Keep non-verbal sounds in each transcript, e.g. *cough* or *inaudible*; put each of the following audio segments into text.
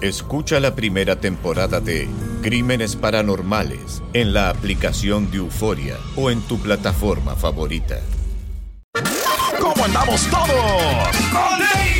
Escucha la primera temporada de Crímenes Paranormales en la aplicación de Euforia o en tu plataforma favorita. ¿Cómo andamos todos?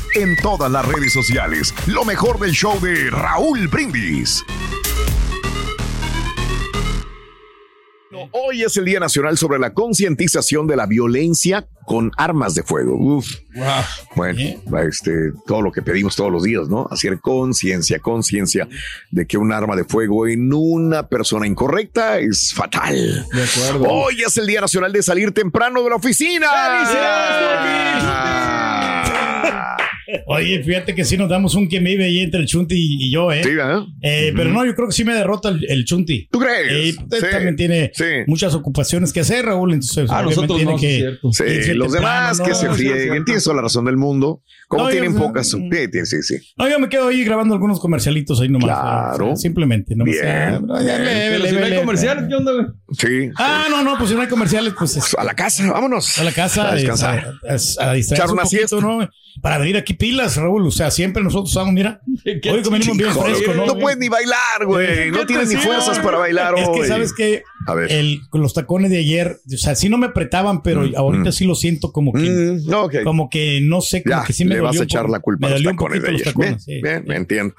en todas las redes sociales. Lo mejor del show de Raúl Brindis. Hoy es el Día Nacional sobre la concientización de la violencia con armas de fuego. Uf. Bueno, este, todo lo que pedimos todos los días, ¿no? Hacer conciencia, conciencia de que un arma de fuego en una persona incorrecta es fatal. De acuerdo. Hoy es el Día Nacional de salir temprano de la oficina. Oye, fíjate que sí nos damos un que me vive ahí entre el Chunti y, y yo, ¿eh? Sí, ¿verdad? Eh, Pero no, yo creo que sí me derrota el, el Chunti. ¿Tú crees? Eh, Sí, también tiene sí. muchas ocupaciones que hacer, Raúl. Entonces, Ah, nosotros tiene no, que. Sí, los temprano, demás ¿no? que se frieguen. Tienes toda la razón del mundo. Como No, yo- tienen pocas. mm. Sí, sí, sí. No, yo me quedo ahí grabando algunos comercialitos ahí nomás. Claro. o sea, simplemente. No Bien. Pero si no hay comercial, ¿qué onda? Sí. Ah, no, no, pues si no hay comerciales, pues es- A la casa, vámonos. a la casa A descansar. a, a, a distraerse Echar un una poquito, siesta. ¿no? Para venir aquí pilas, Raúl. O sea, siempre nosotros estamos, mira, *laughs* ¿Qué hoy venimos bien fresco, ¿no? no puedes ni bailar, güey. No tienes ni fuerzas para bailar Es que hoy. sabes que A ver. el, los tacones de ayer, o sea, sí no me apretaban, pero ahorita sí lo siento como que, Mm, no, ok. como que no sé, como Ya, que sí me le vas a echar la culpa me a los tacones de ayer. los Bien, tacones, sí. bien, me entiendo.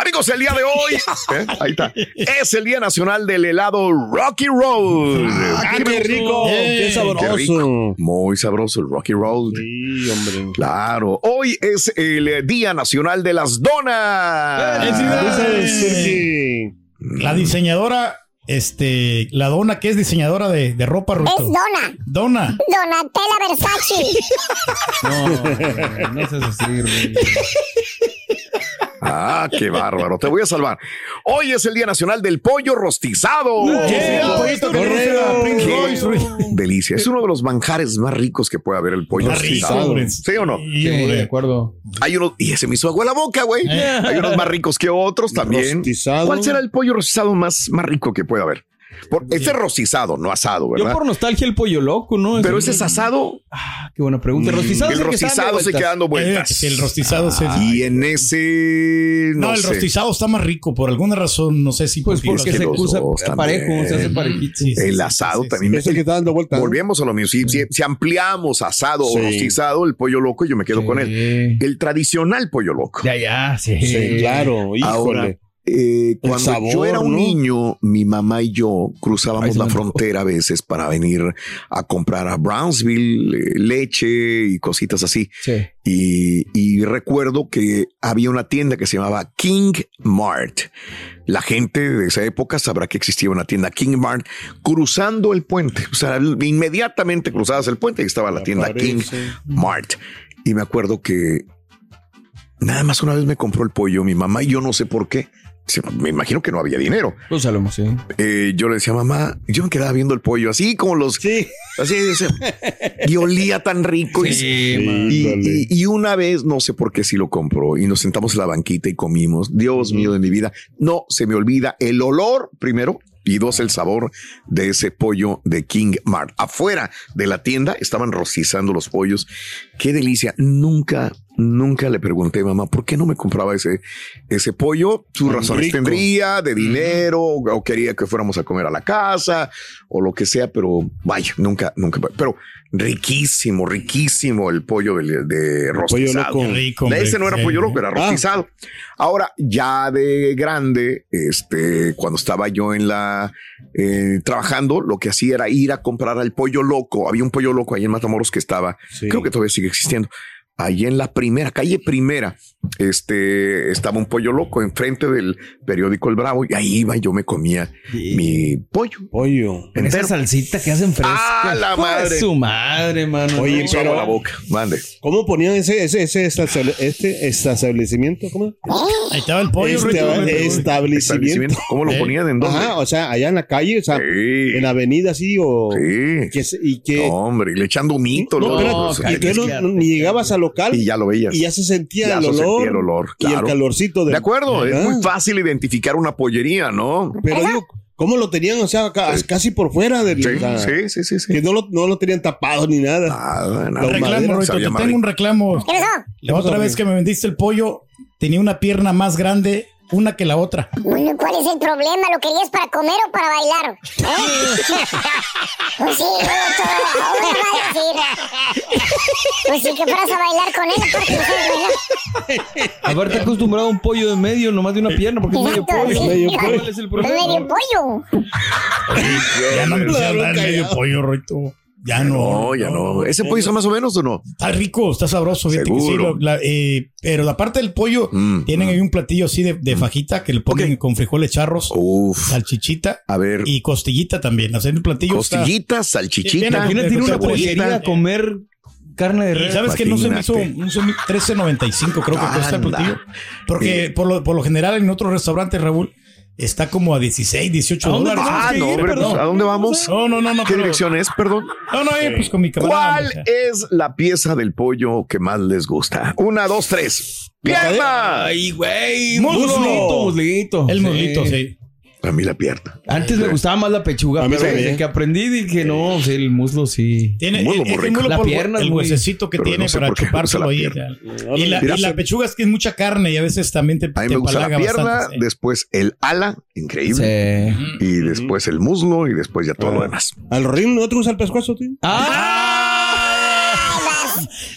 Amigos, el día de hoy, *laughs* *laughs* ¿eh? ahí está, es el Día Nacional del helado Rocky Road. ¡Ah, qué rico! Eh, ¡Qué Qué sabroso! rico. Muy sabroso el Rocky Road. Sí, hombre. Claro, hoy es el Día Nacional de las Donas. ¡Felicidades! La diseñadora, este, la dona que es diseñadora de, de ropa, Es Ruito. Dona. Dona. Donatella Versace. *laughs* No, no seas así, güey. Ah, qué bárbaro. Te voy a salvar. Hoy es el Día Nacional del Pollo Rostizado. Ruito. Delicia. Es uno de los manjares más ricos que puede haber el pollo rostizado. ¿Sí o no? Sí, de acuerdo. Hay unos, y ese me hizo agua la boca, güey. Hay unos más ricos que otros también. ¿Cuál será el pollo rostizado más, más rico que puede haber? Por, Este es rostizado, no asado, Yo ¿verdad? por nostalgia el pollo loco, ¿no? Pero ese ese es asado. Ah, qué buena pregunta. El rostizado, el es el que está dando rostizado se vueltas. queda dando Eh, vueltas. que el rostizado se. Y en ese. No, No, el sé. rostizado está más rico por alguna razón, no sé si Pues porque- que se usa también. parejo, se hace parejito. Sí, El sí, asado sí, sí, también. sí. me- dando vuelta. Volvemos a lo mismo. Si, si- si ampliamos asado o rostizado, el pollo loco, yo me quedo con él. El tradicional pollo loco. Ya, ya, sí. Sí, claro, híjole. Ahora, eh, cuando sabor, yo era un ¿no? niño, mi mamá y yo cruzábamos la frontera a veces para venir a comprar a Brownsville eh, leche y cositas así. Sí. Y, y recuerdo que había una tienda que se llamaba King Mart. La gente de esa época sabrá que existía una tienda King Mart cruzando el puente. O sea, inmediatamente cruzabas el puente y estaba la tienda King. Mart. Y me acuerdo que nada más una vez me compró el pollo mi mamá y yo no sé por qué. Me imagino que no había dinero. Pues a lo mejor sí. Eh, yo le decía, mamá, yo me quedaba viendo el pollo así como los... Sí. Así, así, y olía tan rico. y- Sí, man. y, Híjole. y- y una vez, no sé por qué sí lo compró, y nos sentamos en la banquita y comimos. Dios mío de mi vida, no se me olvida el olor primero y dos, el sabor de ese pollo de King Mart. Afuera de la tienda estaban rostizando los pollos. Qué delicia. Nunca, nunca le pregunté, mamá, ¿por qué no me compraba ese, ese pollo? Sus Tan razones rico. tendría de dinero o quería que fuéramos a comer a la casa o lo que sea, pero vaya, nunca, nunca. Pero riquísimo, riquísimo el pollo de, de rostizado. loco. Qué rico. Ese no era pollo loco, era Ah. rostizado. Ahora, ya de grande, este, cuando estaba yo en la eh, trabajando, lo que hacía era ir a comprar al pollo loco. Había un pollo loco ahí en Matamoros que estaba, Sí. creo que todavía sigue existiendo. Ahí en la primera, calle primera, este, estaba un pollo loco enfrente del periódico El Bravo y ahí iba y yo me comía mi pollo. Pollo. Con esa salsita que hacen fresca. ¡Ah, la de madre! su madre, mano. Oye, No. Pero la boca, mande. ¿Cómo ponían ese, ese, ese estable- este establecimiento? ¿Cómo? Ahí estaba el pollo, Este- Rito, establecimiento. Establecimiento. ¿Cómo lo Eh. ponían en dónde? Ajá, o sea, allá en la calle, o sea, Sí. en la avenida así o Sí. que y que No, hombre, y le echando un mito. no, espérate, pues, y que no- no- ni llegabas al local y ya lo veías. y ya se sentía Ya el olor, sentía el olor, y el claro. calorcito del- De acuerdo, es muy fácil identificar una pollería, ¿no? Pero digo, ¿cómo lo tenían? O sea, casi por fuera del Sí, o sea, sí, sí, sí, sí. que no lo, no lo tenían tapado ni nada. Nada, nada. Reclamo, te tengo un reclamo. La otra vez que me vendiste el pollo, tenía una pierna más grande una que la otra. Bueno, ¿cuál es el problema? ¿Lo querías para comer o para bailar? ¿Eh? pues sí, todo, ahora va a decir. Pues sí, que fueras a bailar con él, porque no sabes bailar. Haberte acostumbrado a un pollo de medio, nomás de una pierna, porque es medio pollo. sí. Medio ¿Cuál pollo. es el problema? medio pollo. Ya no me medio pollo, Rito. Ya no. No, ya no. ¿Ese pollo está más o menos o no? Está rico, está sabroso, fíjate que sí. Seguro. lo- la- eh, pero la parte del pollo, Mm, tienen ahí un platillo así de, de fajita que le ponen con frijoles charros, Uf. salchichita A ver, y costillita también. Hacer el platillo está- costillita, Bien, salchichita. Imagínate ir a una pollería a comer carne de res. sabes que no se me hizo Imagínate. un semi- 13.95 creo que cuesta el Anda. platillo. Porque Sí. por, lo, por lo general en otros restaurantes, Raúl, está como a 16, 18 ¿A dónde dólares. Ah, no, ir? ¿a dónde vamos? No, no, no, no. ¿Qué pero- dirección es? Perdón. No, no, eh, pues con mi camarada. ¿Cuál o sea. es la pieza del pollo que más les gusta? Una, dos, tres. ¡Pierna! Ay, güey. Muslito, muslito. El muslito, sí. A mí la pierna. Antes me gustaba más la pechuga, A mí pero también. desde que aprendí dije, no, sí, el muslo sí. Tiene Muslo el, muy el rico. muslo La por pierna el huesecito que tiene no sé para chupárselo la ahí. pierna. Y la, y la pechuga es que es mucha carne y a veces también te, A mí te me gusta la pierna, bastante. sí. después el ala, increíble. Sí. Y después el muslo y después ya todo lo demás. ¿Al ring no te gusta el pescuezo, tío? ¡Ah!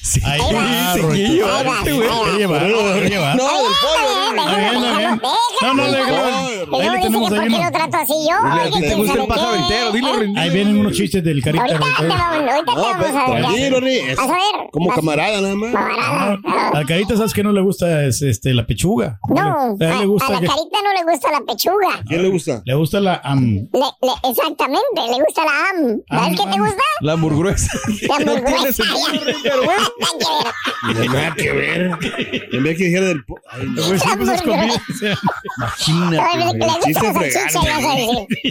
Sí, Ahí va, sí, sí. Ahí lleva, ahí lleva. No, del bien. No, no, déjalo. Y Ahí luego le dice tenemos que ahí por qué uno. lo trato así yo. ¿Te gusta el qué, entero? Rin. Ahí vienen unos chistes del carita. Ahorita te vamos, a ver. tranquilo, Ri, es Vas a. Como camarada nada más. Camarada. Al carita, ¿sabes que no le gusta es, este, la pechuga? No, A la carita no le gusta la pechuga. ¿Quién le gusta? le gusta la am. Exactamente, le gusta la am. ¿Sabes qué te gusta? La hamburguesa. *laughs* La *laughs* No tiene hamburguesa. Nada que ver. En vez que dijera del. Pues esas comidas. Decir.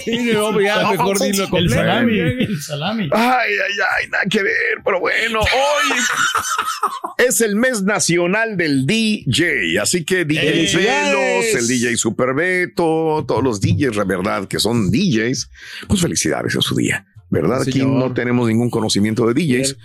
Sí, no, ya mejor dilo El completo. salami. El salami. Ay, ay, ay, nada que ver, pero bueno, hoy es el mes nacional del DJ, así que DJ ¡Felicidades! Velos, el DJ Superbeto, todos los DJs, la verdad, que son DJs, pues felicidades en su día, ¿verdad? Aquí Señor. no tenemos ningún conocimiento de DJs,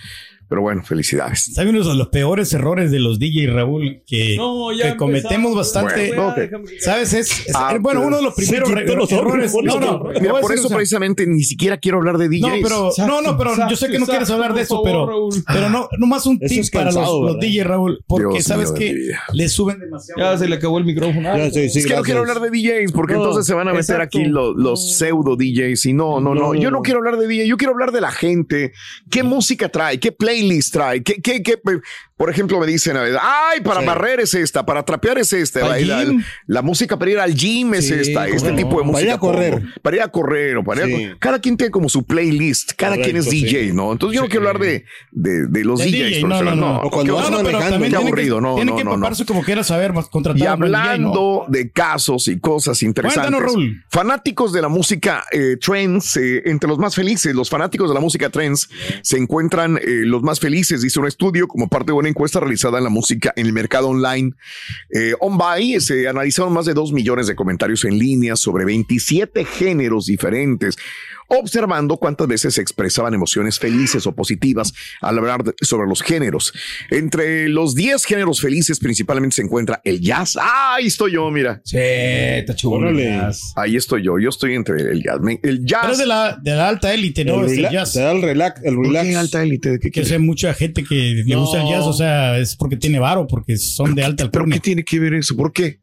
pero bueno, felicidades. ¿Sabe uno de los peores errores de los DJ, Raúl? Que, No, ya que cometemos bastante. Bueno, ok. ¿Sabes? Es, es- Ah, bueno, uno de los primeros errores. No, no, por Mira, decir, eso o sea, precisamente ni siquiera quiero hablar de DJs. No, pero, Exacto, no, no, pero yo sé exacto, que no quieres hablar de eso, favor, pero, Raúl. pero no, nomás un Eso tip es para los. DJ, Raúl, porque Dios sabes mío que le suben demasiado. Ya se le acabó el micrófono. Ya, sí, sí, es que no quiero hablar de DJs porque No, entonces se van a meter exacto. aquí los, los pseudo DJs y no, no, no, Yo no no. quiero hablar de DJ, yo quiero hablar de la gente. ¿Qué música trae? ¿Qué playlist trae? ¿Qué, qué, qué, Por ejemplo, me dicen, ay, para Sí. barrer es esta, para trapear es esta, ¿Al la, la- gym? la música para ir al gym es Sí, esta, este no. tipo de Para música. ir a correr. Para ir a correr o para ir a Cada quien tiene como su playlist, cada quien es DJ. ¿no? Entonces yo no quiero hablar de, de, de los DJs. DJ, no, no, no. O cuando vas manejando. Qué aburrido, no, tiene no, que empaparse como quiera saber contratar Y hablando de casos y cosas interesantes. Cuéntanos. Fanáticos de la música eh, trends, eh, entre los más felices, los fanáticos de la música trends se encuentran eh, los más felices, dice un estudio como parte de una encuesta realizada en la música en el mercado online. Eh, OnBuy se analizaron más de 2 millones de comentarios en línea sobre 27 géneros diferentes, observando cuántas veces se expresaban emociones felices o positivas al hablar de- sobre los géneros. Entre los 10 géneros felices principalmente se encuentra el jazz. Ah, ahí estoy yo, mira. Sí, está chulo. Ahí estoy yo. Yo estoy entre el jazz. El Pero jazz. es de la, de la alta élite, ¿no? El jazz. te da el relax, el ¿Por relax. qué alta élite? ¿De qué Que sé mucha gente que le gusta el jazz, o sea, es porque tiene varo, porque son de alta ¿Pero qué tiene que ver eso? ¿Por qué?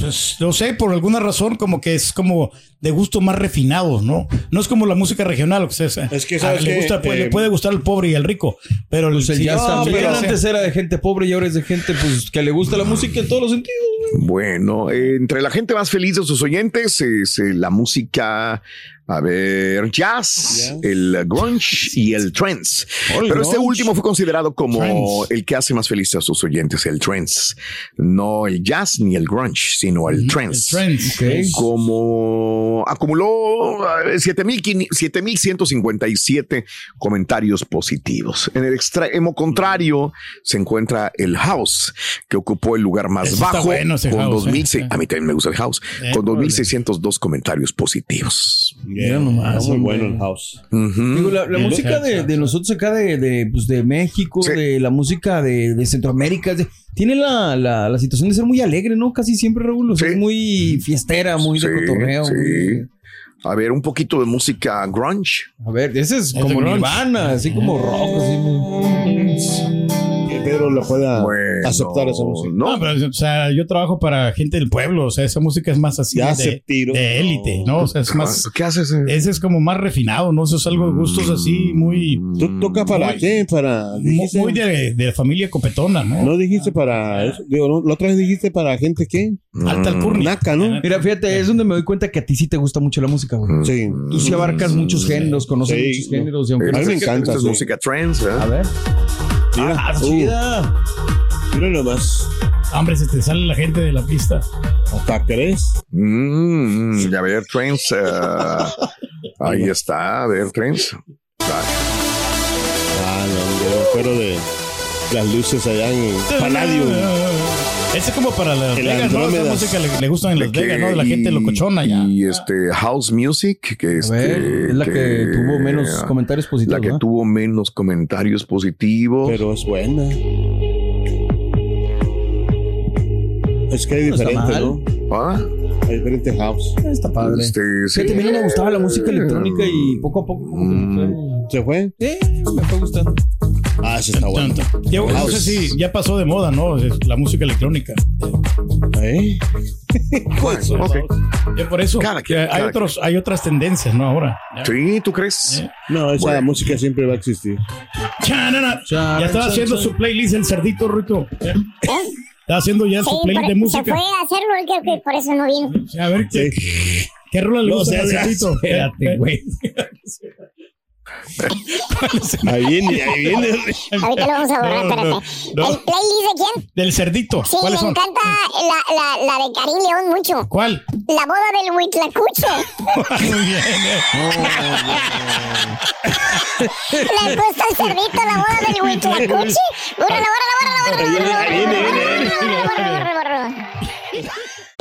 Pues, no sé, por alguna razón, como que es como de gusto más refinado, ¿no? No es como la música regional, o sea, Es que, a- ¿sabes le, gusta, pues, Eh, le puede gustar al pobre y al rico, pero el, Pues si- no, pero, o sea, Antes era de gente pobre y ahora es de gente pues que le gusta la música en todos los sentidos. Bueno, eh, entre la gente más feliz de sus oyentes es eh, la música, a ver, jazz, el grunge y el trance. Pero este último fue considerado como el que hace más feliz a sus oyentes, el trance. No el jazz ni el grunge, sino el el trance. trance. como acumuló eh, 7,000 7.157 comentarios positivos. En el extremo contrario se encuentra el house, que ocupó el lugar más bajo bueno, con house, 2,000 eh. A mí también me gusta el house, Eh, con órale. 2.602 comentarios positivos. Mira nomás, Está muy bueno el house. Ujú. Digo, la, la música de, sí. de nosotros acá de, de, pues de México, Sí. de la música de, de Centroamérica, de- tiene la, la, la situación de ser muy alegre, ¿no? Casi siempre, Raúl. O sea, Sí. es muy fiestera, muy de Sí, cotorreo. sí. muy- A ver, un poquito de música grunge. A ver, ese es de como. Nirvana, así como rock, así. Muy- Que Pedro lo pueda Bueno, aceptar esa música. No, No, pero, o sea, yo trabajo para gente del pueblo, o sea, esa música es más así Ya de, hace tiro. de élite, ¿no? O sea, es más, ¿Qué haces? eh? ese es como más refinado, ¿no? Eso es algo de gustos así, muy, ¿Tú tocas para Muy- qué? Para. muy, dijiste- muy de, de familia copetona, ¿no? No dijiste para. eso. Digo, ¿no? la otra vez dijiste para gente qué? Alta alcurnia. Naca, ¿no? Mira, fíjate, es donde me doy cuenta que a ti sí te gusta mucho la música, güey. Sí. Tú sí abarcas muchos géneros, conoces Sí. muchos géneros. Y aunque A mí no me encanta. Esta es sí. música trance, ¿eh? A ver. Mira, Ah, uh, chida. mira nomás. Hombre, se te sale la gente de la pista. ¿Hasta crees? Mm, a ver, trance. eh, *laughs* ahí está, a ver, trance. Ah, no, yo me acuerdo de las luces allá en Palladium. Ese es como para Las El Vegas, ¿no? Esa música le, le gustan en Las Vegas, que- ¿no? De la gente y- locochona ya. Y este House Music, que este, ver, es la que, tuvo menos comentarios la positivos. que ¿no? tuvo menos comentarios positivos. Pero es buena. Es que hay diferente. ¿no? Ah, Hay diferente house. Está padre. este, sí. Fíjate, a mí no me gustaba la música electrónica y poco a poco que me ¿Se fue? fue, sí, me fue gustando. Ah, ese está bueno. Diego, no sé si ya pasó de moda, ¿no? La música electrónica. ¿Eh? *laughs* Bueno, ok. Ya por eso. Cada quien, hay, cada otros, hay otras tendencias, ¿no? Ahora. Ya. Sí, ¿tú crees? Eh. No, esa Bueno. música siempre va a existir. Chanana. Chan, Ya estaba haciendo su playlist el cerdito, Rito. ¿Eh? Estaba haciendo ya Sí, su playlist por- de se música. fue a hacerlo, creo que por eso no vino. A ver, ¿qué, ¿qué rola le No gusta al seas cerdito? *laughs* Espérate, güey. *laughs* *laughs* Ahí viene, ahí viene. Ahorita lo vamos a borrar, No, espérate. no, no. ¿El playlist de quién? Del cerdito. Sí, me encanta la, la, la de Karim León mucho. ¿Cuál? La boda del Huitlacuche. *laughs* Muy bien. eh. *laughs* Le gusta el cerdito, la boda del Huitlacuche.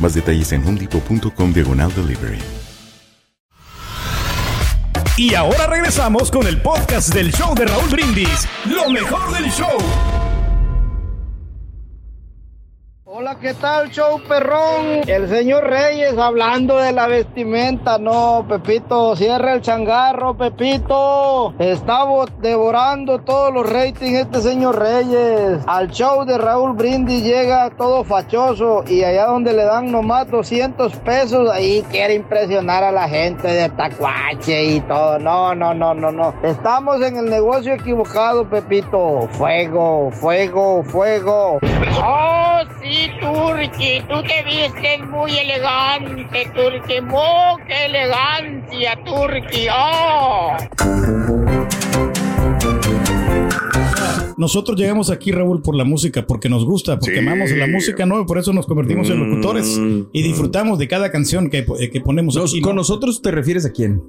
Más detalles en homedepot.com diagonal delivery. Y ahora regresamos con el podcast del show de Raúl Brindis. Lo mejor del show. Hola, ¿qué tal, show perrón? El señor Reyes hablando de la vestimenta. No, Pepito, cierra el changarro, Pepito. Está devorando todos los ratings este señor Reyes. Al show de Raúl Brindis llega todo fachoso y allá donde le dan nomás 200 pesos, ahí quiere impresionar a la gente de Tacuache y todo. No, no, no, no, no. Estamos en el negocio equivocado, Pepito. Fuego, fuego, fuego. Oh, sí, Turki, tú te vistes muy elegante, Turki, oh, qué elegancia, Turki, oh. Nosotros llegamos aquí, Raúl, por la música, porque nos gusta, porque Sí. amamos la música, ¿no? Por eso nos convertimos en locutores y disfrutamos de cada canción que, eh, que ponemos Nos- aquí. ¿Con ¿no? nosotros te refieres a quién?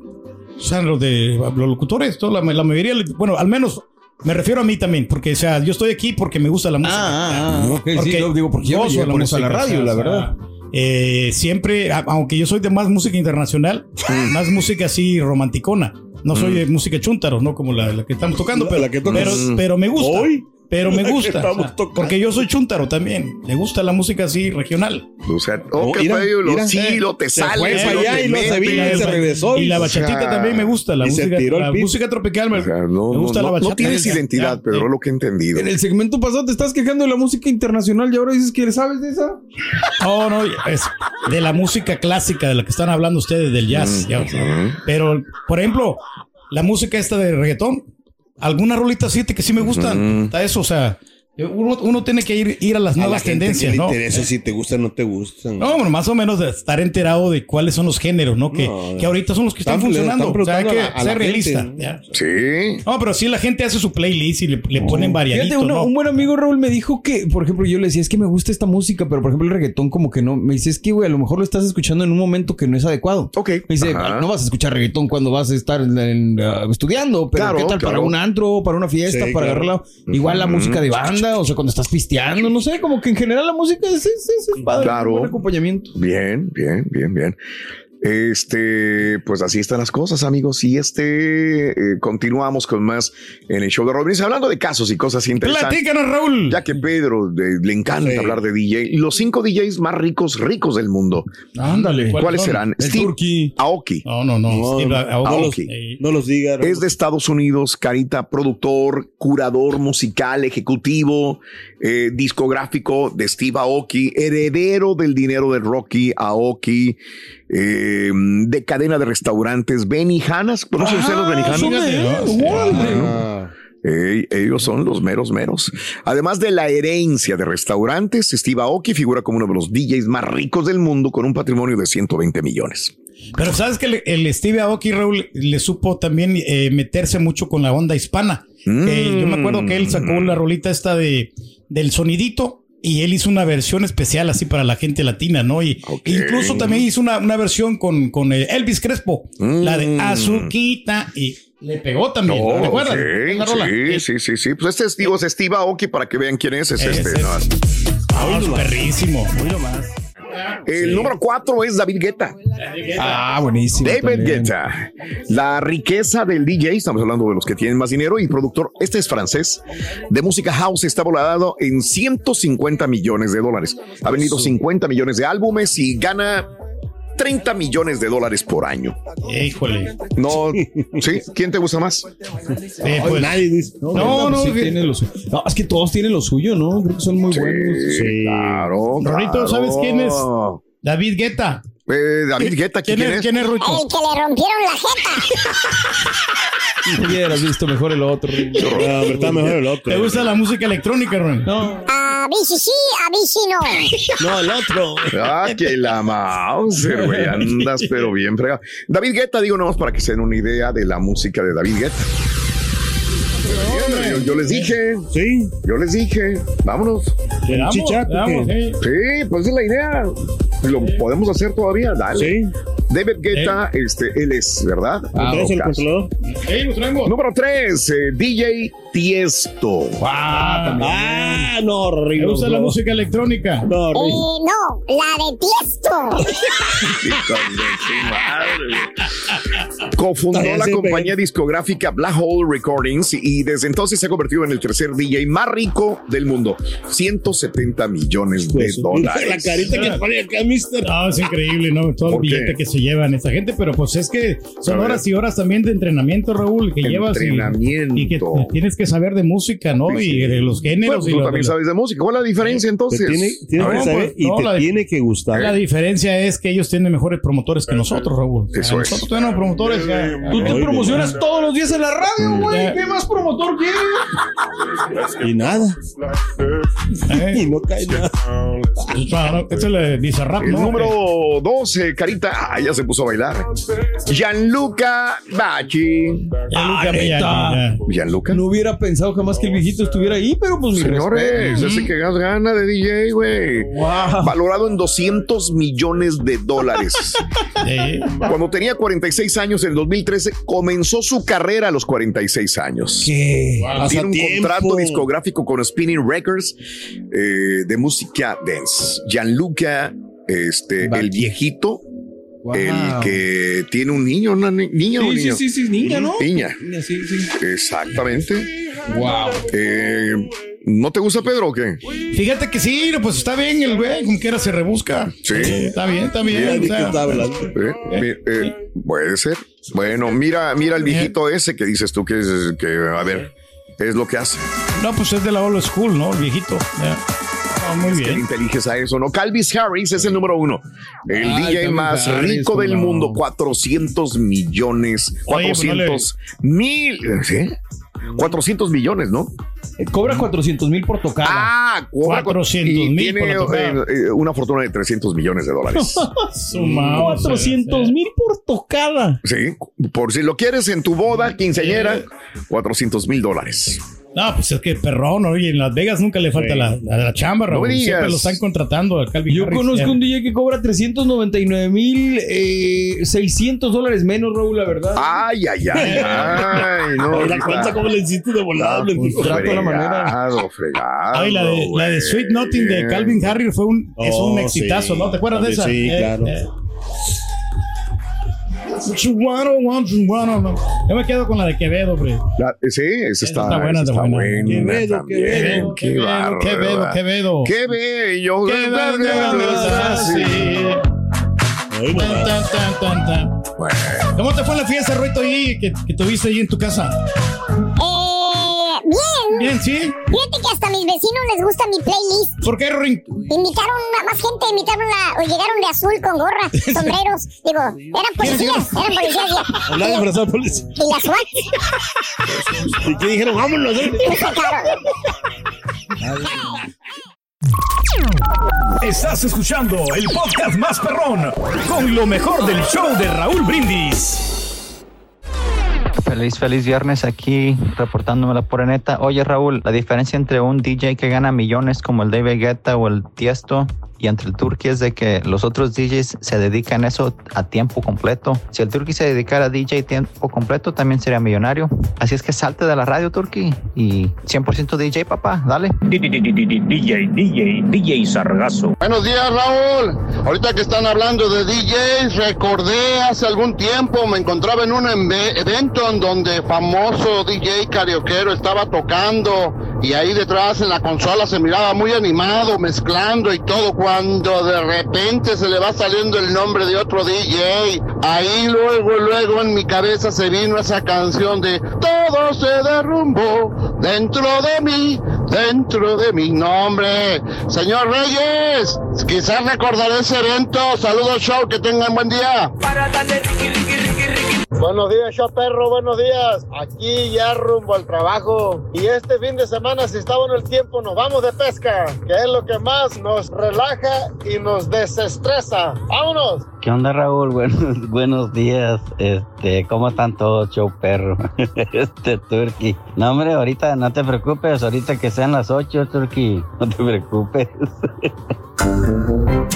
O sea, los de los locutores, toda la, la mayoría, bueno, al menos me refiero a mí también, porque, o sea, yo estoy aquí porque me gusta la música. Ah, ah, ok, sí, yo digo, porque yo me gozo llegué la por eso a la música, radio, la verdad. eh, siempre, aunque yo soy de más música internacional, más música así romanticona. No soy de música chúntaro, ¿no? Como la, la que estamos tocando, La- pero, la que pero me gusta. hoy. Pero me que gusta. *laughs* porque yo soy chúntaro también. Me gusta la música así regional. O sea, oh, qué mira, feo, lo mira. sí, lo te no se regresó. Y la o sea, bachatita también me gusta. La música, la música tropical me, O sea, no, me no, gusta no, la no bachata. tienes Ya, identidad, ya. lo que he entendido. En el segmento pasado te estás quejando de la música internacional y ahora dices que sabes de esa. No, no, es de la música clásica de la que están hablando ustedes, del jazz. ya, o sea. Pero, por ejemplo, la música esta de reggaetón, algunas rolitas siete que sí me gustan. Está eso, o sea, uno, uno tiene que ir, ir a las A la nuevas gente tendencias, ¿no? interesa si te gusta o no te gusta. No, bueno, más o menos de estar enterado de cuáles son los géneros, ¿no? Que, No, que ahorita son los que están, funcionando. están o sea, hay que a la- a la ser realista. gente, ¿no? Sí. No, pero sí la gente hace su playlist y le, le ponen uno- ¿no? un buen amigo Raúl me dijo que, por ejemplo, yo le decía, es que me gusta esta música, pero por ejemplo el reggaetón como que no. Me dice, es que, güey, a lo mejor lo estás escuchando en un momento que no es adecuado. Ok. Me dice, Ajá. no vas a escuchar reggaetón cuando vas a estar en- en, ah, estudiando, pero Claro, ¿qué tal para un antro, para una fiesta, Sí, para claro. agarrarla? Igual la música de banda, o sea, cuando estás pisteando, no sé, como que en general la música es, es, es- es padre, Claro. un buen acompañamiento. Bien, bien, bien, bien. Este, pues así están las cosas, amigos. Y este, eh, continuamos con más en el show de Robins, hablando de casos y cosas interesantes. Platícanos, Raúl. Ya que Pedro eh, le encanta Sí. hablar de DJ. Los cinco DJs más ricos, ricos del mundo. Ándale. ¿Cuáles serán? El Steve Turkey. Aoki. No, no, no. No, Steve no, Aoki. no los, Aoki. Eh, no los diga. Raúl. Es de Estados Unidos, Carita, productor, curador musical, ejecutivo, eh, discográfico de Steve Aoki, heredero del dinero de Rocky Aoki, eh, de cadena de restaurantes Benihanas. ¿Conocen ustedes los. Ah, Ey, ellos son los meros meros. Además de la herencia de restaurantes, Steve Aoki figura como uno de los DJs más ricos del mundo con un patrimonio de 120 millones. Pero sabes que el, el Steve Aoki, Raúl, le supo también eh, meterse mucho con la onda hispana. Eh, yo me acuerdo que él sacó la rolita esta de del sonidito y él hizo una versión especial así para la gente latina, ¿no? Y incluso también hizo una, una versión con, con eh, Elvis Crespo, la de Mm. Azuquita y le pegó también. ¿no? Oh, ¿Recuerdan? sí, Esa rola. sí, sí, sí, sí. Pues este es, digo, es Steve Aoki para que vean quién es. Es este. es. ¿no? Ah, es perrísimo. Muy nomás. El número cuatro es David Guetta. Ah, buenísimo. David también. Guetta. La riqueza del DJ, estamos hablando de los que tienen más dinero y productor, este es francés, de música house, está volado en 150 millones de dólares. Ha vendido 50 millones de álbumes y gana 30 millones de dólares por año. Híjole. No, ¿sí? ¿Quién te gusta más? Eh, pues, Nadie dice. No, No, no, no, sí que- tiene lo suyo. No, es que todos tienen lo suyo, ¿no? Creo que son muy buenos. Sí, claro. Claro. ¿sabes quién es? David Guetta. Eh, David Guetta, ¿quién, ¿Quién es? ¿Quién es, Rucho? El que le rompieron la jeta. *laughs* Hubieras visto mejor el otro. No, está mejor el otro. ¿Te gusta la música electrónica, Ron? No, A bici sí, a bici no. *laughs* No, el otro. Ah, que la Mauser, güey. Andas, pero bien fregado. David Guetta, digo nomás para que se den una idea de la música de David Guetta. yo, yo les dije. Sí. Yo les dije. Vámonos. ¿El Veamos, chichaco veamos, qué? sí. Sí, pues esa es la idea. Lo podemos hacer todavía, dale. Sí. David Guetta, este, él es, ¿verdad? ¿Lo traes el controlador? Sí, lo traemos. Número 3, DJ Tiesto. Ah, también. Ah, no, horrible. gusta la música electrónica. No, Eh, no, la de Tiesto. *laughs* Cofundó la compañía discográfica Black Hole Recordings y desde entonces se ha convertido en el tercer DJ más rico del mundo. 170 millones de Pues, dólares. La carita que pone acá, mister. No, es increíble, ¿no? Todo el billete que se llevan esta gente, pero pues es que son horas y horas también de entrenamiento, Raúl, que llevas y, Entrenamiento. y que tienes que saber de música, ¿no? Sí, sí. Y de los géneros. Bueno, y tú lo- también sabes de música. ¿Cuál es la diferencia entonces? tiene, tiene No, que saber pues, y no, te la- tiene que gustar. La diferencia es que ellos tienen mejores promotores que nosotros, Raúl. Sea, Eso es. Nosotros tenemos promotores. ya- Tú te promocionas todos los días en la radio, güey. ¿Qué más promotor quieres? Y nada. ¿eh? Y no cae nada. Claro, Eso le dice rap, El ¿no? número 12, Carita. Ah, ya se puso a bailar. Gianluca Bacci. Ya, Luca, Ah, ya, neta. ya. Gianluca. No hubiera pensado jamás que el viejito estuviera ahí, pero pues mi Señores, ese que gas gana de DJ, güey. Wow. Valorado en 200 millones de dólares. *laughs* Cuando tenía 46 años, en 2013, comenzó su carrera a los 46 años. ¿Qué? Tiene un contrato discográfico con Spinning Records eh, de música dance. Gianluca, este, el viejito, Wow. el que tiene un niño, una ni- niña o Sí, sí, niño. sí, sí, niña, ¿no? Niña, Niña, sí, sí. exactamente. Wow. Eh, ¿No te gusta Pedro o qué? Fíjate que sí, pues está bien el güey, como quiera se rebusca. Sí. Está bien, está bien. de o qué sea, está hablando. Eh, eh, puede ser. Bueno, mira, mira el viejito ese que dices tú que es que, a ver, es lo que hace. no, pues es de la old school, ¿no? El viejito. ya. Ah, muy Que bien. inteliges a eso, ¿no? Calvis Harris es el número uno. El Ay, DJ Calvin más Harris, rico del no. mundo, 400 millones. Oye, pues no le- 400 mil. ¿sí? 400 millones, ¿no? Eh, Cobra 400 mil por tocada. Ah, cobra 400,000 y tiene por eh, eh, una fortuna de 300 millones de dólares. Su mouse, 400 mil por tocada. sí, por si lo quieres en tu boda, quinceañera, 400 mil dólares. No, pues es que perrón, oye, en Las Vegas nunca le falta la, la, la chamba, No Raúl. me Siempre lo están contratando al Calvin Yo Harris. conozco Ya. un DJ que cobra 399 mil eh, 600 dólares menos, Raúl, la verdad. Ay, ay, ay, *laughs* ay, no. La cuenta como le hiciste de volada. le digo. trato la manera. Fregado, fregado. Ay, la de, la de Sweet Nothing de. Calvin Harris fue un, es un Oh, exitazo, sí. ¿no? ¿Te acuerdas de esa? Sí, claro. Yo me quedo con la de Quevedo, hombre. La- sí, esa está, está buena, esa está está buena. buena. Quevedo, también. Quevedo, Qué Quevedo, Quevedo. Quevedo. Qué bello. Quevedo, Quevedo, así. Ay, no, Tan, tan, tan, tan, tan. Bueno, ¿Cómo te fue la fiesta, Ruito, ahí que, que tuviste ahí en tu casa? Bien. Bien, ¿sí? Fíjate que hasta a mis vecinos les gusta mi playlist. ¿Por qué, Ring? Invitaron a más gente, invitaron a, o llegaron de azul con gorra, *laughs* sombreros. Digo, eran policías, eran policías. ya. *laughs* Hablaba disfrazado de policía. Y la SWAT. ¿Y qué dijeron? Vámonos. ¿eh? Estás escuchando el podcast más perrón con lo mejor del show de Raúl Brindis. Feliz, feliz viernes aquí reportándome la pura neta. Oye Raúl, la diferencia entre un DJ que gana millones como el David Guetta o el Tiesto y entre el Turkey es de que los otros DJs se dedican a eso a tiempo completo. Si el Turkey se dedicara a DJ tiempo completo también sería millonario. Así es que salte de la radio Turkey y 100% DJ papá, dale. DJ, DJ, DJ Sargazo. Buenos días, Raúl. Ahorita que están hablando de DJs, recordé hace algún tiempo, me encontraba en un evento en donde famoso DJ carioquero estaba tocando y ahí detrás en la consola se miraba muy animado, mezclando y todo, cuando de repente se le va saliendo el nombre de otro DJ. Ahí luego, luego en mi cabeza se vino esa canción de Todo se derrumbó dentro de mí, dentro de mi nombre. Señor Reyes, quizás recordaré ese evento. Saludos, show, que tengan buen día. Buenos días, yo perro, buenos días. Aquí ya rumbo al trabajo. Y este fin de semana, si está bueno el tiempo, nos vamos de pesca, que es lo que más nos relaja y nos desestresa. ¡Vámonos! ¿Qué onda, Raúl? *laughs* Buenos, buenos días. Este, ¿cómo están todos, show perro? *laughs* Este, Turkey. No, hombre, ahorita no te preocupes, ahorita que sean las 8, Turkey. No te preocupes. *laughs*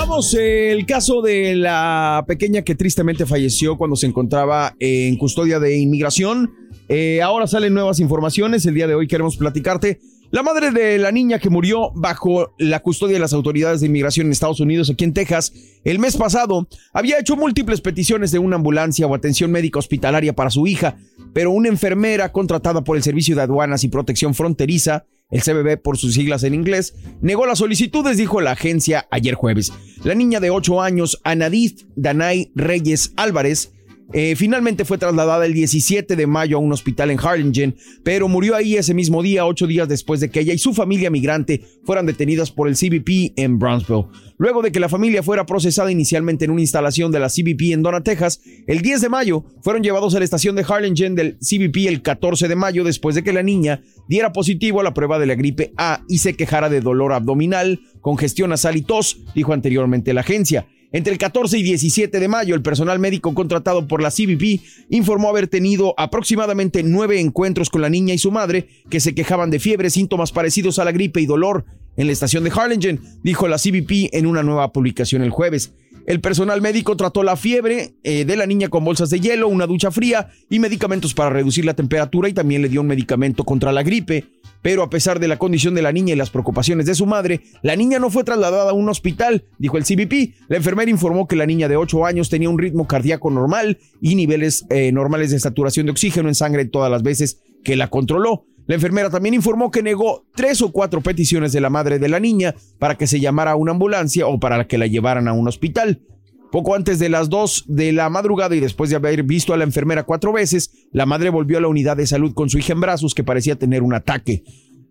Recordamos el caso de la pequeña que tristemente falleció cuando se encontraba en custodia de inmigración. Eh, ahora salen nuevas informaciones. El día de hoy queremos platicarte. La madre de la niña que murió bajo la custodia de las autoridades de inmigración en Estados Unidos, aquí en Texas, el mes pasado, había hecho múltiples peticiones de una ambulancia o atención médica hospitalaria para su hija, pero una enfermera contratada por el Servicio de Aduanas y Protección Fronteriza, el CBB por sus siglas en inglés, negó las solicitudes, dijo la agencia ayer jueves. La niña de 8 años, Anadith Danay Reyes Álvarez, eh, finalmente fue trasladada el 17 de mayo a un hospital en Harlingen, pero murió ahí ese mismo día, ocho días después de que ella y su familia migrante fueran detenidas por el CBP en Brownsville. Luego de que la familia fuera procesada inicialmente en una instalación de la CBP en Donna, Texas, el 10 de mayo fueron llevados a la estación de Harlingen del CBP el 14 de mayo después de que la niña diera positivo a la prueba de la gripe A y se quejara de dolor abdominal, congestión nasal y tos, dijo anteriormente la agencia. Entre el 14 y 17 de mayo, el personal médico contratado por la CBP informó haber tenido aproximadamente nueve encuentros con la niña y su madre que se quejaban de fiebre, síntomas parecidos a la gripe y dolor en la estación de Harlingen, dijo la CBP en una nueva publicación el jueves. El personal médico trató la fiebre eh, de la niña con bolsas de hielo, una ducha fría y medicamentos para reducir la temperatura y también le dio un medicamento contra la gripe. Pero a pesar de la condición de la niña y las preocupaciones de su madre, la niña no fue trasladada a un hospital, dijo el CBP. La enfermera informó que la niña de 8 años tenía un ritmo cardíaco normal y niveles eh, normales de saturación de oxígeno en sangre todas las veces que la controló. La enfermera también informó que negó tres o cuatro peticiones de la madre de la niña para que se llamara a una ambulancia o para que la llevaran a un hospital. Poco antes de las 2 de la madrugada y después de haber visto a la enfermera cuatro veces, la madre volvió a la unidad de salud con su hija en brazos que parecía tener un ataque.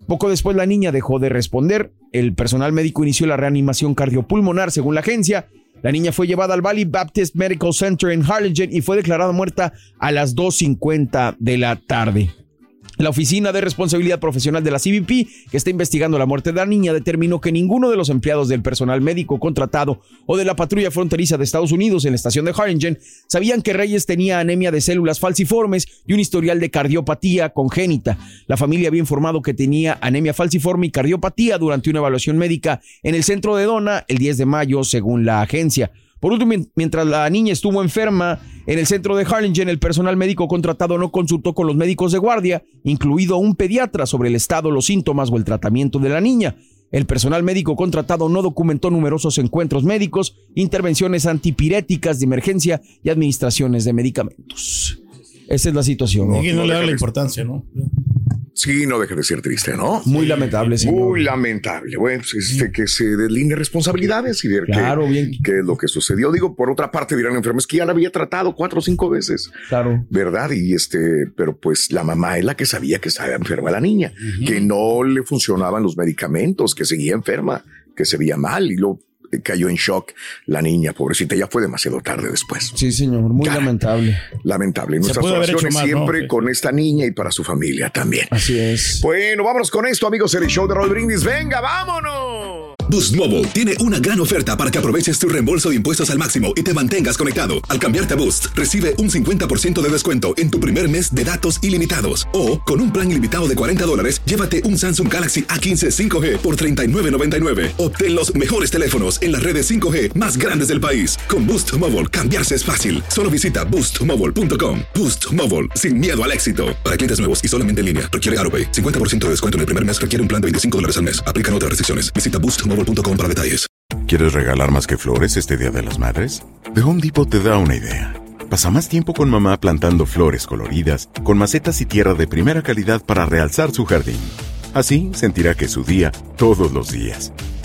Poco después la niña dejó de responder. El personal médico inició la reanimación cardiopulmonar según la agencia. La niña fue llevada al Valley Baptist Medical Center en Harlingen y fue declarada muerta a las 2.50 de la tarde. La Oficina de Responsabilidad Profesional de la CBP, que está investigando la muerte de la niña, determinó que ninguno de los empleados del personal médico contratado o de la patrulla fronteriza de Estados Unidos en la estación de Harlingen sabían que Reyes tenía anemia de células falciformes y un historial de cardiopatía congénita. La familia había informado que tenía anemia falciforme y cardiopatía durante una evaluación médica en el centro de Dona el 10 de mayo, según la agencia. Por último, mientras la niña estuvo enferma en el centro de Harlingen, el personal médico contratado no consultó con los médicos de guardia, incluido un pediatra, sobre el estado, los síntomas o el tratamiento de la niña. El personal médico contratado no documentó numerosos encuentros médicos, intervenciones antipiréticas de emergencia y administraciones de medicamentos. Esa es la situación. Y no le da la importancia, ¿no? Sí, no deja de ser triste, ¿no? Muy lamentable, señor. Muy lamentable. Bueno, pues este, que se delineen responsabilidades y ver Claro, qué, bien. qué es lo que sucedió. Digo, por otra parte dirán enfermos que ya la había tratado cuatro o cinco veces. Claro. ¿Verdad? Y este, pero pues la mamá es la que sabía que estaba enferma la niña, que no le funcionaban los medicamentos, que seguía enferma, que se veía mal y lo cayó en shock la niña, pobrecita, ya fue demasiado tarde después. Sí, señor, muy lamentable. Lamentable. Nuestras oraciones siempre con esta niña y para su familia también. Así es. Bueno, vámonos con esto, amigos, en el show de Roll Brindis. Venga, vámonos. Boost Mobile tiene una gran oferta para que aproveches tu reembolso de impuestos al máximo y te mantengas conectado. Al cambiarte a Boost, recibe un 50% de descuento en tu primer mes de datos ilimitados. O, con un plan ilimitado de 40 dólares, llévate un Samsung Galaxy A15 5G por $39.99. Obtén los mejores teléfonos en las redes 5G más grandes del país. Con Boost Mobile, cambiarse es fácil. Solo visita boostmobile.com. Boost Mobile, sin miedo al éxito. Para clientes nuevos y solamente en línea, requiere AroPay. 50% de descuento en el primer mes requiere un plan de 25 dólares al mes. Aplican otras restricciones. Visita boostmobile.com para detalles. ¿Quieres regalar más que flores este Día de las Madres? The Home Depot te da una idea. Pasa más tiempo con mamá plantando flores coloridas, con macetas y tierra de primera calidad para realzar su jardín. Así sentirá que es su día todos los días.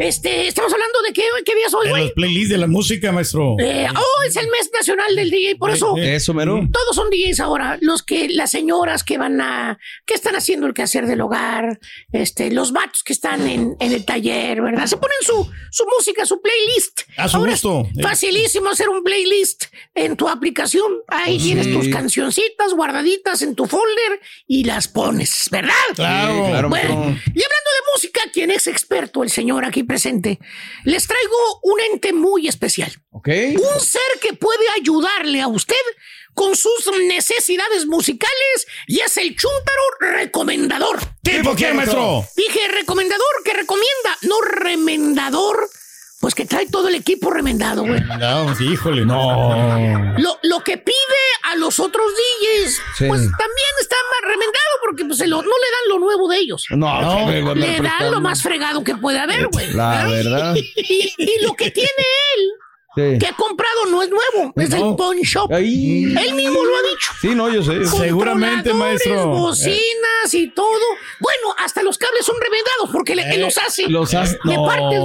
Este, estamos hablando de qué, qué día es hoy, güey. los playlists de la música, maestro. Eh, oh, es el mes nacional del DJ, por eso. Eso, mero. Todos son DJs ahora. Los que, las señoras que van a, que están haciendo el quehacer del hogar, este, los vatos que están en, en el taller, ¿verdad? Se ponen su, su música, su playlist. A su Ahora gusto. es Facilísimo hacer un playlist en tu aplicación. Ahí Pues tienes sí. tus cancioncitas guardaditas en tu folder y las pones, ¿verdad? Claro, Sí, claro, Bueno, y hablando música, quien es experto, el señor aquí presente, les traigo un ente muy especial. Un ser que puede ayudarle a usted con sus necesidades musicales y es el chúntaro recomendador. ¿Tipo quién, maestro? Dije recomendador que recomienda, no remendador. Pues que trae todo el equipo remendado, güey. No, híjole, no. Lo, lo que pide a los otros DJs, Sí. pues también está más remendado porque pues, se lo- no le dan lo nuevo de ellos. No, no, le dan lo más fregado que puede haber, güey. La verdad. Y, y lo que tiene él, Sí. que ha comprado, no es nuevo, es No. el Pawn Shop. Ahí. Él mismo lo ha dicho. Sí, no, yo sé. Seguramente, maestro. Bocinas y todo. Bueno, hasta los cables son remendados porque le- él los hace. Eh, Los hace. de No. partes.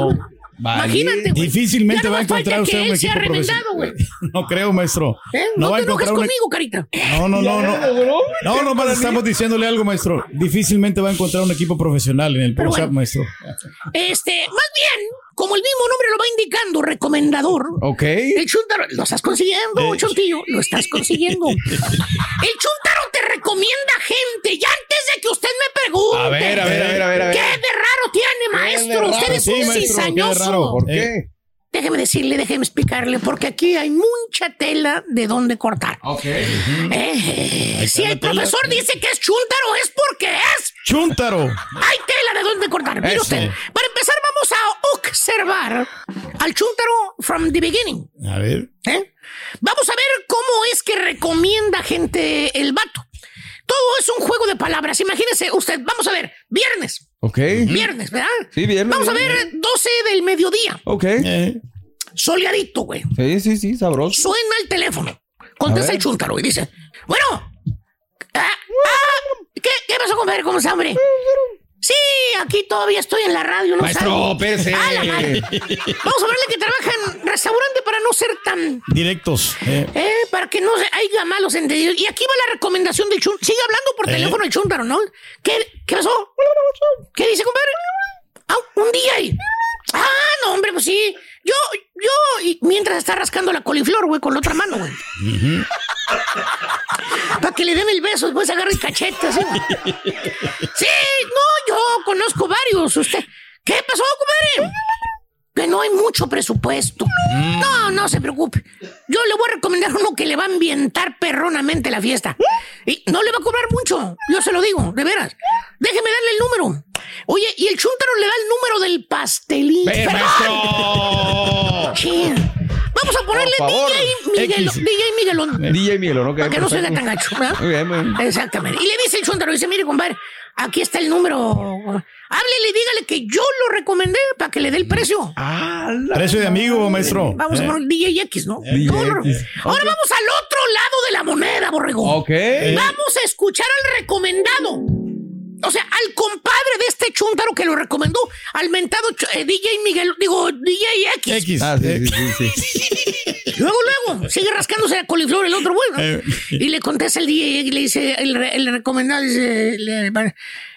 Vale. Imagínate, güey. Difícilmente va a encontrar usted un equipo profesional. güey. *laughs* No creo, maestro. ¿Eh? No No, va te enojes conmigo, carita. No, no, no, no. *laughs* No, nomás estamos diciéndole algo, maestro. Difícilmente va a encontrar un equipo profesional en el Shop, bueno. maestro. Este, más bien, como el mismo nombre lo va indicando, recomendador. Ok. El chuntaro, lo estás consiguiendo, Eh. chuntillo, lo estás consiguiendo. *laughs* el chuntaro te recomienda gente, y antes de que usted me pregunte. A ver, a ver, a ver, a ver, a ver. ¿Qué de raro tiene, maestro? Usted es un cizañoso. ¿Por qué? Déjeme decirle, déjeme explicarle, porque aquí hay mucha tela de dónde cortar. Ok. Eh, si el profesor dice que es chúntaro, es porque es. Chuntaro. Hay tela de dónde cortar. Mire usted. Para empezar, vamos a observar al chúntaro from the beginning. A ver. ¿eh? Vamos a ver cómo es que recomienda gente el vato. Todo es un juego de palabras. Imagínese usted, vamos a ver, viernes. Ok. Viernes, ¿verdad? Sí, viernes, Vamos a ver 12 del mediodía. Ok. Eh. Soleadito, güey. Sí, sí, sí, sabroso. Suena el teléfono. Contesta ver. el chúntaro y dice, bueno, ah, ah, ¿qué, ¿qué pasó, compadre? ¿Cómo está, hombre? Sí, aquí todavía estoy en la radio, no Maestro, madre. Vamos a verle que trabaja en restaurante para no ser tan... Directos. eh. Eh, para que no haya malos entendidos. Y aquí va la recomendación del chun. Sigue hablando por Eh. teléfono el chúntaro, ¿no? ¿Qué, ¿Qué pasó? ¿Qué dice, compadre? Ah, un DJ. Ah, no, hombre, pues sí. Yo, yo, y mientras está rascando la coliflor, güey, con la otra mano, güey. Para que le den el beso, después agarra el cachete, así. Sí, no, Usted, ¿qué pasó, compadre? Que no hay mucho presupuesto. No, no se preocupe. Yo le voy a recomendar uno que le va a ambientar perronamente la fiesta. Y no le va a cobrar mucho. Yo se lo digo, de veras. Déjeme darle el número. Oye, y el chúntaro le da el número del. Sí. Vamos a ponerle. DJ Miguelón. DJ Miguelón. DJ Miguelón, ok. Para que no se tan gacho. Exactamente. Y le dice el chúntaro, dice, mire, compadre, aquí está el número. Háblele y dígale que yo lo recomendé para que le dé el precio. Precio de amigo, maestro. Vamos a Eh. poner DJ X, ¿no? DJ Ahora X. ahora vamos al otro lado de la moneda, borrego. Ok. Vamos a escuchar al recomendado. O sea, al compadre de este chúntaro que lo recomendó, al mentado eh, DJ Miguel, digo, DJ X. X. Ah, sí, sí, sí, sí. *laughs* Luego, luego, sigue rascándose la coliflor el otro bueno. Eh. Y le contesta el DJ y le dice, el, el recomendado dice, le-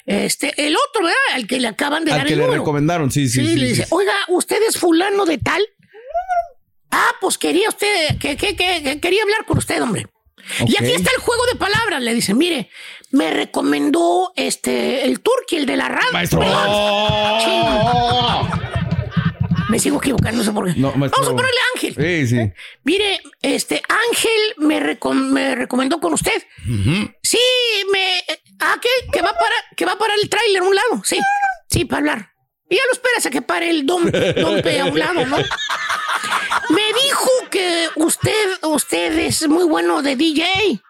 este, el otro, ¿verdad? Al que le acaban de Al dar que el le número. recomendaron, sí, sí. Sí, sí, le sí. dice, oiga, ¿usted es fulano de tal? Ah, pues quería usted, que, que- que- que quería hablar con usted, hombre. Y aquí está el juego de palabras, le dice, mire, me recomendó este el turqui, el de la radio. Maestro. Sí. Me sigo equivocando, no sé por qué. No. Vamos a ponerle Ángel. Sí, sí. Mire, este Ángel me, recom- me recomendó con usted. Sí, me. Ah, ¿qué? Que va para, que va para el tráiler a un lado. Sí, sí, para hablar. Y ya lo esperas a que pare el dom, dompe a un lado, ¿no? Me dijo que usted, usted es muy bueno de DJ.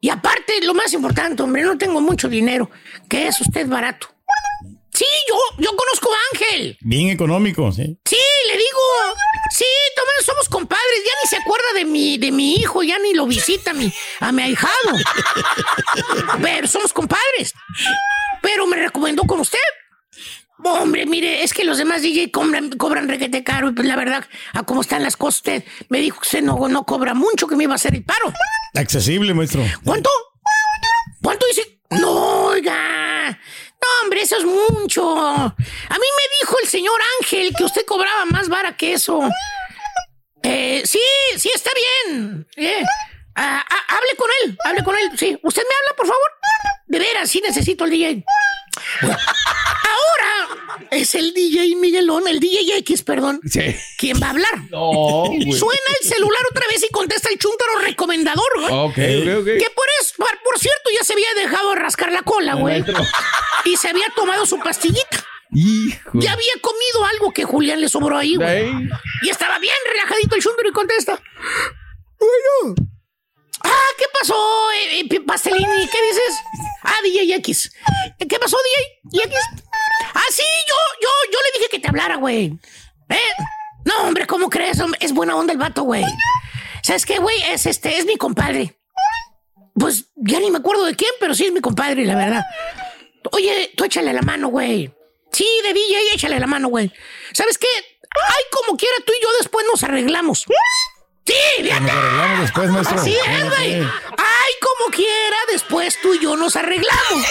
Y aparte, lo más importante, hombre, no tengo mucho dinero, que es usted barato. Sí, yo, yo conozco a Ángel. Bien económico, sí. Sí, le digo. Sí, también somos compadres. Ya ni se acuerda de mi, de mi hijo, ya ni lo visita a mi, a mi ahijado. Pero somos compadres. Pero me recomendó con usted. Hombre, mire, es que los demás DJ cobran, cobran requete caro y pues la verdad, a cómo están las cosas, usted me dijo que usted no, no cobra mucho, que me iba a hacer el paro. Accesible, maestro. ¿Cuánto? ¿Cuánto dice? No, oiga. No, hombre, eso es mucho. A mí me dijo el señor Ángel que usted cobraba más vara que eso. Eh, sí, sí, está bien. Eh, ah, ah, hable con él, hable con él. Sí, ¿usted me habla, por favor? De veras, sí necesito el DJ. Ahora es el DJ Miguelón, el DJ X, perdón. Sí. ¿Quién va a hablar? No. Suena el celular otra vez y contesta el chúntaro recomendador, güey. Ok, ok, ok. Que por eso, por, cierto, ya se había dejado rascar la cola, güey. Y se había tomado su pastillita. Hijo. Ya había comido algo que Julián le sobró ahí, güey. Ey. Y estaba bien relajadito el chúntaro y contesta. Bueno. Ah, ¿qué pasó, eh, eh, Pastelini? ¿Qué dices? Ah, DJ X. ¿Qué pasó, DJ X? Ah, sí, yo, yo, yo le dije que te hablara, güey. ¿Eh? No, hombre, ¿cómo crees? Es buena onda el vato, güey. ¿Sabes qué, güey? Es este, es mi compadre. Pues ya ni me acuerdo de quién, pero sí es mi compadre, la verdad. Oye, tú échale la mano, güey. Sí, de DJ, échale la mano, güey. ¿Sabes qué? Ay, como quiera, tú y yo después nos arreglamos. Sí, fíjate. Nos arreglamos después, maestro. Así es, güey. Ay, como quiera, después tú y yo nos arreglamos.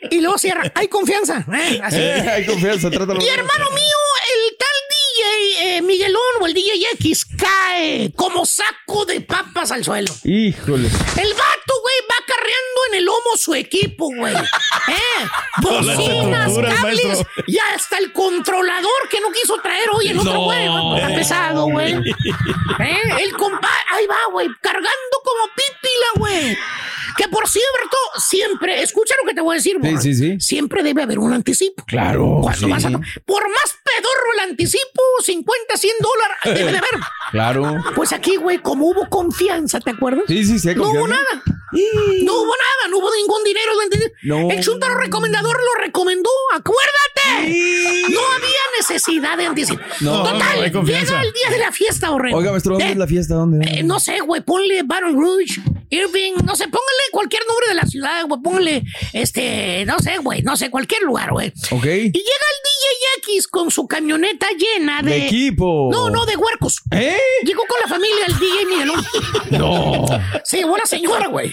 *laughs* y luego cierra. Hay confianza. ¿eh? Así. Eh, hay confianza, trátalo. Y hermano mío, el tal DJ eh, Miguelón o el DJ X cae como saco de papas al suelo. Híjole. El vato, güey, va carreando en el lomo su equipo, güey. *laughs* ¿Eh? Bocinas, cables y hasta el controlador que no quiso traer hoy el otro, No. güey. Está pesado, güey. *laughs* ¿Eh? El compa, ahí va, güey, cargando como pípila, güey. Que por cierto, siempre, escucha lo que te voy a decir, Sí, güey. sí, sí. Siempre debe haber un anticipo. Claro. Cuando sí. vas a- por más pedorro el anticipo, 50, 100 dólares, debe de haber. *laughs* Claro. Pues aquí, güey, como hubo confianza, ¿te acuerdas? Sí, sí, sí. No hubo nada. No hubo nada, no hubo ningún dinero. No. El chuntaro recomendador lo recomendó, acuérdate. No había necesidad de anticipo. No, Total, no llega el día de la fiesta, horrendo. Oiga, maestro, ¿dónde Eh, es la fiesta? ¿Dónde? eh, no sé, güey, ponle Baton Rouge, Irving, no sé, póngale cualquier nombre de la ciudad, güey, póngale, este, no sé, güey, no sé, cualquier lugar, güey. Ok. Y llega el DJ X con su camioneta llena de... De equipo. No, no, de huercos. ¿Eh? Llegó con la familia el DJ Miguelón. No. Se llevó la señora, güey.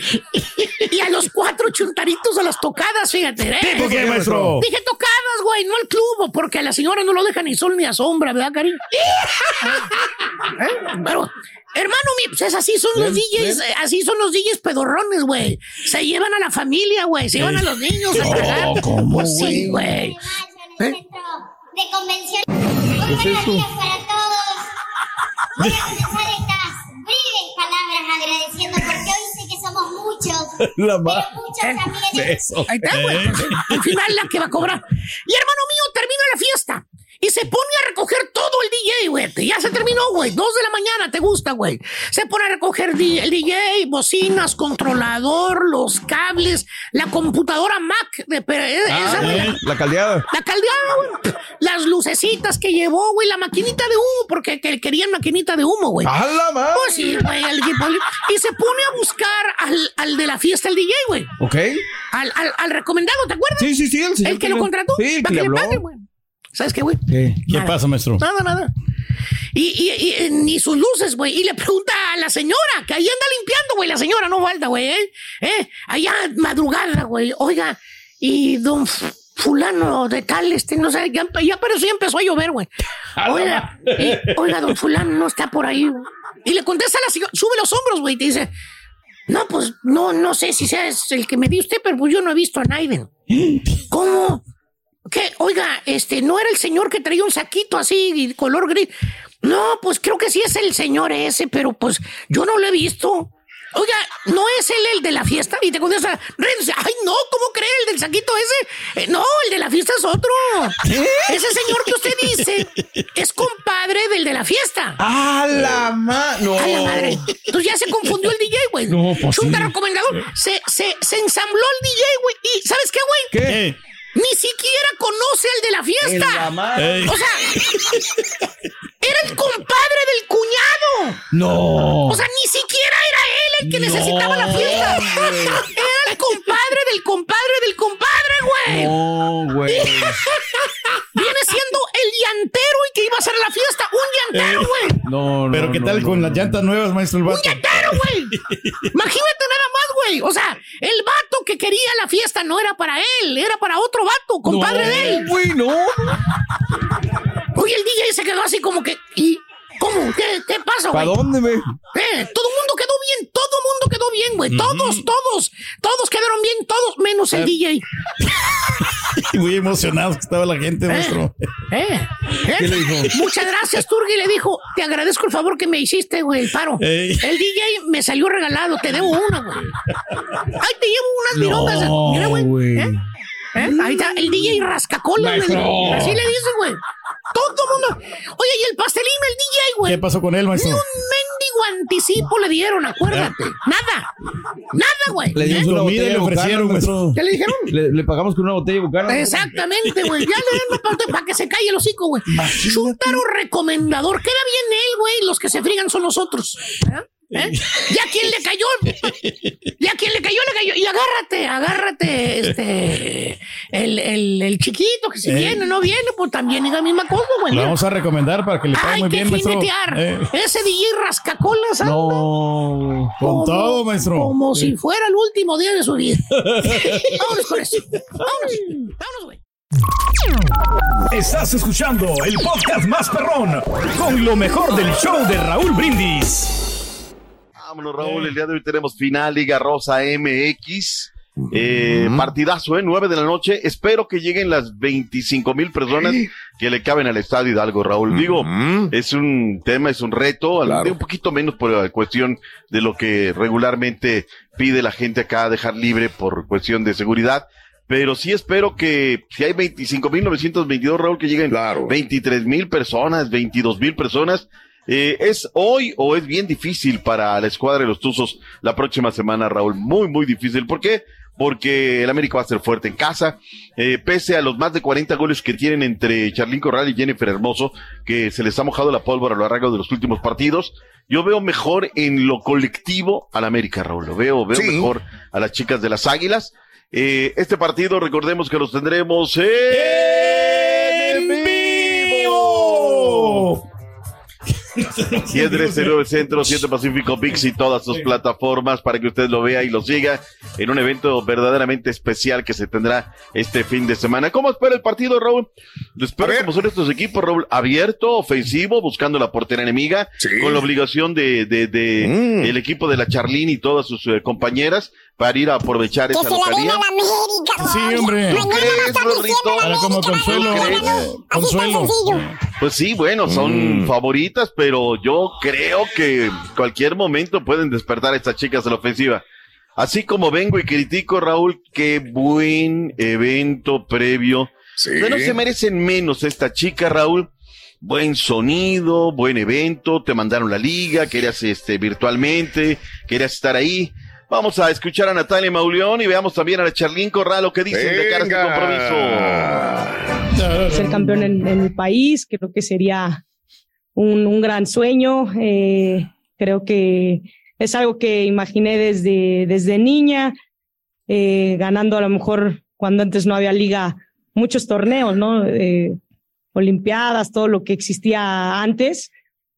Y a los cuatro chuntaritos a las tocadas, fíjate. ¿eh? ¿Tipo qué, maestro? Dije tocadas, güey, no al club, porque a la señora no lo deja ni sol ni a sombra, ¿verdad, cariño? *laughs* ¿Eh? Pero, hermano mío, pues es así son los Ven, DJs, ven. eh, así son los DJs pedorrones, güey. Se llevan a la familia, güey, se llevan a los niños a No, cagar. ¿cómo, Pues sí, güey? güey. ¿Eh? de convención. ¿Qué es eso? Buenos días para todos. Voy a comenzar estas breves palabras agradeciendo porque hoy sé que somos muchos. *laughs* La ma- Pero muchos *laughs* también. Eso. Ahí está, güey. Eh. Al final la que va a cobrar. Y hermano mío, termina la fiesta. Y se pone a recoger todo el DJ, güey. Ya se terminó, güey. Dos de la mañana, ¿te gusta, güey? Se pone a recoger el DJ, bocinas, controlador, los cables, la computadora Mac. De, eh, esa, Ah, eh, la caldeada. La caldeada, güey. Las lucecitas que llevó, güey. La maquinita de humo, porque que- querían maquinita de humo, güey. ¡A la madre! Pues sí, güey. Y se pone a buscar al, al de la fiesta, el DJ, güey. ¿Ok? Al, al, al recomendado, ¿te acuerdas? Sí, sí, sí. El, señor El que lo contrató. Sí, el para que le que le habló. pague, güey. ¿Sabes qué, güey? ¿Qué? ¿Qué Nada. pasa, maestro? Nada, nada. Y, y, y, eh, ni sus luces, güey. Y le pregunta a la señora, que ahí anda limpiando, güey. La señora no falta, güey, ¿eh? ¿eh? Allá madrugada, güey. Oiga, y don fulano de tal, este, no sé, ya, ya pero sí empezó a llover, güey. Oiga, y- oiga, don fulano no está por ahí. güey. Y le contesta a la señora, sube los hombros, güey, y te dice, no, pues, no, no sé si sea el que me dio usted, pero pues yo no he visto a Naiden. *gasps* ¿Cómo? ¿Qué? Oiga, este, ¿no era el señor que traía un saquito así, y color gris? No, pues creo que sí es el señor ese, pero pues yo no lo he visto. Oiga, ¿no es él el de la fiesta? Y te contesta, ay, no, ¿cómo cree el del saquito ese? Eh, no, el de la fiesta es otro. Ese señor que usted dice es compadre del de la fiesta. ¡A la mano! A la madre. Entonces ya se confundió el DJ, güey. No, pues Chunta sí. recomendador. Se, se, se ensambló el DJ, güey. ¿Y sabes qué, güey? ¿Qué? Ni siquiera conoce al de la fiesta. O sea, era el compadre del cuñado. No. O sea, ni siquiera era él el que No, necesitaba la fiesta. Era el compadre del compadre del compadre, güey. No, güey. *laughs* Viene siendo el llantero y que iba a hacer la fiesta. Un llantero, Eh. güey. No, no. Pero ¿qué no, tal no. con las llantas nuevas, maestro? El Un vato? llantero, güey. Imagínate nada más, güey. O sea, el vato que quería la fiesta no era para él, era para otro vato, compadre no, de él. güey, no. Oye, el DJ se quedó así como que. ¿Y cómo? ¿Qué, qué pasa, ¿Para güey? dónde, güey? Eh, todo el mundo quedó bien, todo el mundo quedó bien, güey. Todos, todos, todos quedaron bien, todos menos el Eh. DJ. *laughs* Muy emocionado que estaba la gente, maestro. ¿Eh? ¿Eh? ¿Qué le dijo? Muchas gracias, Turgi. Le dijo, te agradezco el favor que me hiciste, güey, el paro. Ey. El DJ me salió regalado, te debo una, güey. Ay, te llevo unas virongas. Mira, güey. ¿Eh? ¿Eh? Ahí está, el DJ rascacola. Güey. Así le dice, güey. Todo el mundo. Oye, y el pastelín, el DJ, güey. ¿Qué pasó con él, Ni maestro? un mendigo anticipo le dieron, acuérdate. Nada. Nada, güey. Le dimos ¿Eh? una Comida botella le de ofrecieron, maestro. ¿Qué le dijeron? Le, le pagamos con una botella de bucana. Exactamente, güey. Ya le den para que se calle el hocico, güey. Chuntaro recomendador. Queda bien él, güey. Los que se frigan son nosotros. ¿Eh? ¿Eh? Ya quien le cayó. Ya quien le cayó, le cayó. Y agárrate, agárrate, este. El, el, el chiquito que si Eh. viene, no viene, pues también es la misma cosa, güey. Lo vamos a recomendar para que le pague Hay muy que bien, maestro. Eh, Ese DJ rascacolas anda No. con como- todo, maestro. Como si fuera el último día de su vida. *laughs* Vámonos con eso. Vámonos. Vámonos, güey. Estás escuchando el podcast más perrón con lo mejor del show de Raúl Brindis. Vámonos, Raúl. El día de hoy tenemos final Liga Rosa MX. Eh, Partidazo, ¿eh? 9 de la noche. Espero que lleguen las 25 mil personas que le caben al estadio Hidalgo, Raúl. Digo, es un tema, es un reto, al- un poquito menos por la cuestión de lo que regularmente pide la gente acá dejar libre por cuestión de seguridad. Pero sí espero que si hay 25.922, Raúl, que lleguen 23 mil personas, 22 mil personas. Eh, ¿Es hoy o es bien difícil para la escuadra de los Tuzos la próxima semana, Raúl? Muy, muy difícil. ¿Por qué? Porque el América va a ser fuerte en casa. Eh, pese a los más de 40 goles que tienen entre Charlín Corral y Jennifer Hermoso, que se les ha mojado la pólvora a lo largo de los últimos partidos, yo veo mejor en lo colectivo al América, Raúl. Lo veo, veo mejor a las chicas de las Águilas. Eh, este partido, recordemos que los tendremos en 10 de este 9 Centro, 7 Pacífico Pix y todas sus plataformas para que usted lo vea y lo siga en un evento verdaderamente especial que se tendrá este fin de semana. ¿Cómo espera el partido, Raúl? Espero como son estos equipos, Raúl, abierto, ofensivo, buscando la portera enemiga, con la obligación de, de, de el equipo de la Charlín y todas sus eh, compañeras para ir a aprovechar Que esa se localidad. la América. Sí, hombre. A estar diciendo Para como consuelo. Consuelo. Pues sí, bueno, son favoritas, pero yo creo que cualquier momento pueden despertar a estas chicas de la ofensiva. Así como vengo y critico, Raúl, qué buen evento previo. Que no se merecen menos esta chica, Raúl. Buen sonido, buen evento, te mandaron la liga, querías este virtualmente, querías estar ahí. Vamos a escuchar a Natalia Mauleón y veamos también a la Charlín Corral lo que dicen de cara a este compromiso. ser campeón en, en mi país, creo que sería un, un gran sueño. eh, creo que es algo que imaginé desde, desde niña, eh, ganando a lo mejor cuando antes no había liga, muchos torneos, ¿no? Eh, Olimpiadas, todo lo que existía antes,